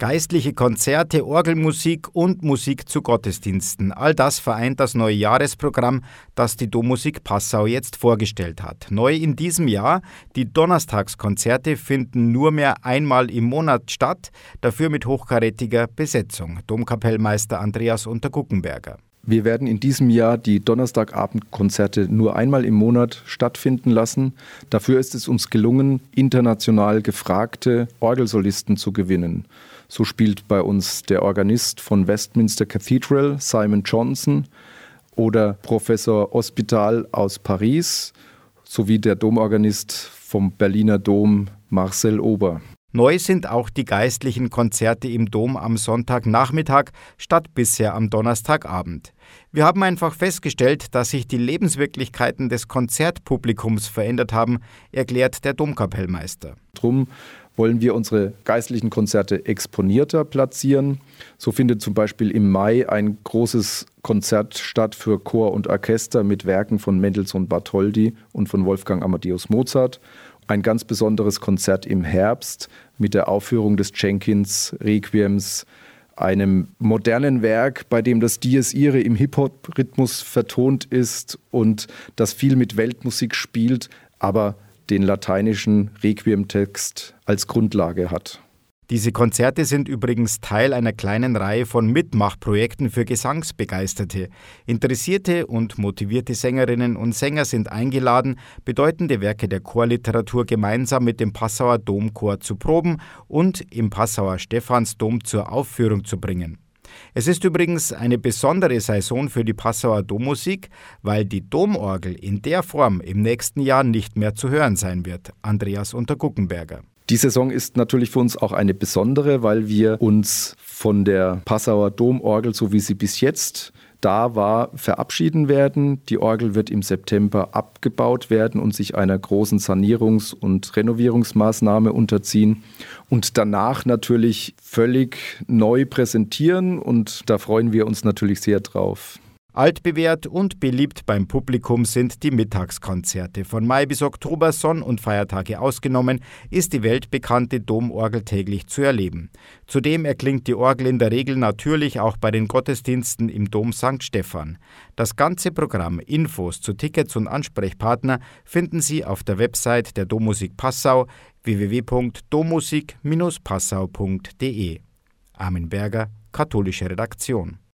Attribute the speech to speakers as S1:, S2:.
S1: Geistliche Konzerte, Orgelmusik und Musik zu Gottesdiensten. All das vereint das neue Jahresprogramm, das die Dommusik Passau jetzt vorgestellt hat. Neu in diesem Jahr, die Donnerstagskonzerte finden nur mehr einmal im Monat statt, dafür mit hochkarätiger Besetzung. Domkapellmeister Andreas Unterguckenberger.
S2: Wir werden in diesem Jahr die Donnerstagabendkonzerte nur einmal im Monat stattfinden lassen. Dafür ist es uns gelungen, international gefragte Orgelsolisten zu gewinnen. So spielt bei uns der Organist von Westminster Cathedral, Simon Johnson, oder Professor Hospital aus Paris, sowie der Domorganist vom Berliner Dom, Marcel Ober.
S1: Neu sind auch die geistlichen Konzerte im Dom am Sonntagnachmittag statt bisher am Donnerstagabend. Wir haben einfach festgestellt, dass sich die Lebenswirklichkeiten des Konzertpublikums verändert haben, erklärt der Domkapellmeister.
S2: Drum wollen wir unsere geistlichen Konzerte exponierter platzieren. So findet zum Beispiel im Mai ein großes Konzert statt für Chor und Orchester mit Werken von Mendelssohn Bartholdy und von Wolfgang Amadeus Mozart. Ein ganz besonderes Konzert im Herbst mit der Aufführung des Jenkins Requiems, einem modernen Werk, bei dem das Dies Irae im Hip-Hop-Rhythmus vertont ist und das viel mit Weltmusik spielt, aber den lateinischen Requiem-Text als Grundlage hat.
S1: Diese Konzerte sind übrigens Teil einer kleinen Reihe von Mitmachprojekten für Gesangsbegeisterte. Interessierte und motivierte Sängerinnen und Sänger sind eingeladen, bedeutende Werke der Chorliteratur gemeinsam mit dem Passauer Domchor zu proben und im Passauer Stephansdom zur Aufführung zu bringen. Es ist übrigens eine besondere Saison für die Passauer Dommusik, weil die Domorgel in der Form im nächsten Jahr nicht mehr zu hören sein wird. Andreas Unterguckenberger.
S2: Die Saison ist natürlich für uns auch eine besondere, weil wir uns von der Passauer Domorgel, so wie sie bis jetzt da war, verabschieden werden. Die Orgel wird im September abgebaut werden und sich einer großen Sanierungs- und Renovierungsmaßnahme unterziehen und danach natürlich völlig neu präsentieren und da freuen wir uns natürlich sehr drauf.
S1: Altbewährt und beliebt beim Publikum sind die Mittagskonzerte. Von Mai bis Oktober, Sonn- und Feiertage ausgenommen, ist die weltbekannte Domorgel täglich zu erleben. Zudem erklingt die Orgel in der Regel natürlich auch bei den Gottesdiensten im Dom St. Stephan. Das ganze Programm, Infos zu Tickets und Ansprechpartner finden Sie auf der Website der Dommusik Passau www.dommusik-passau.de. Armin Berger, katholische Redaktion.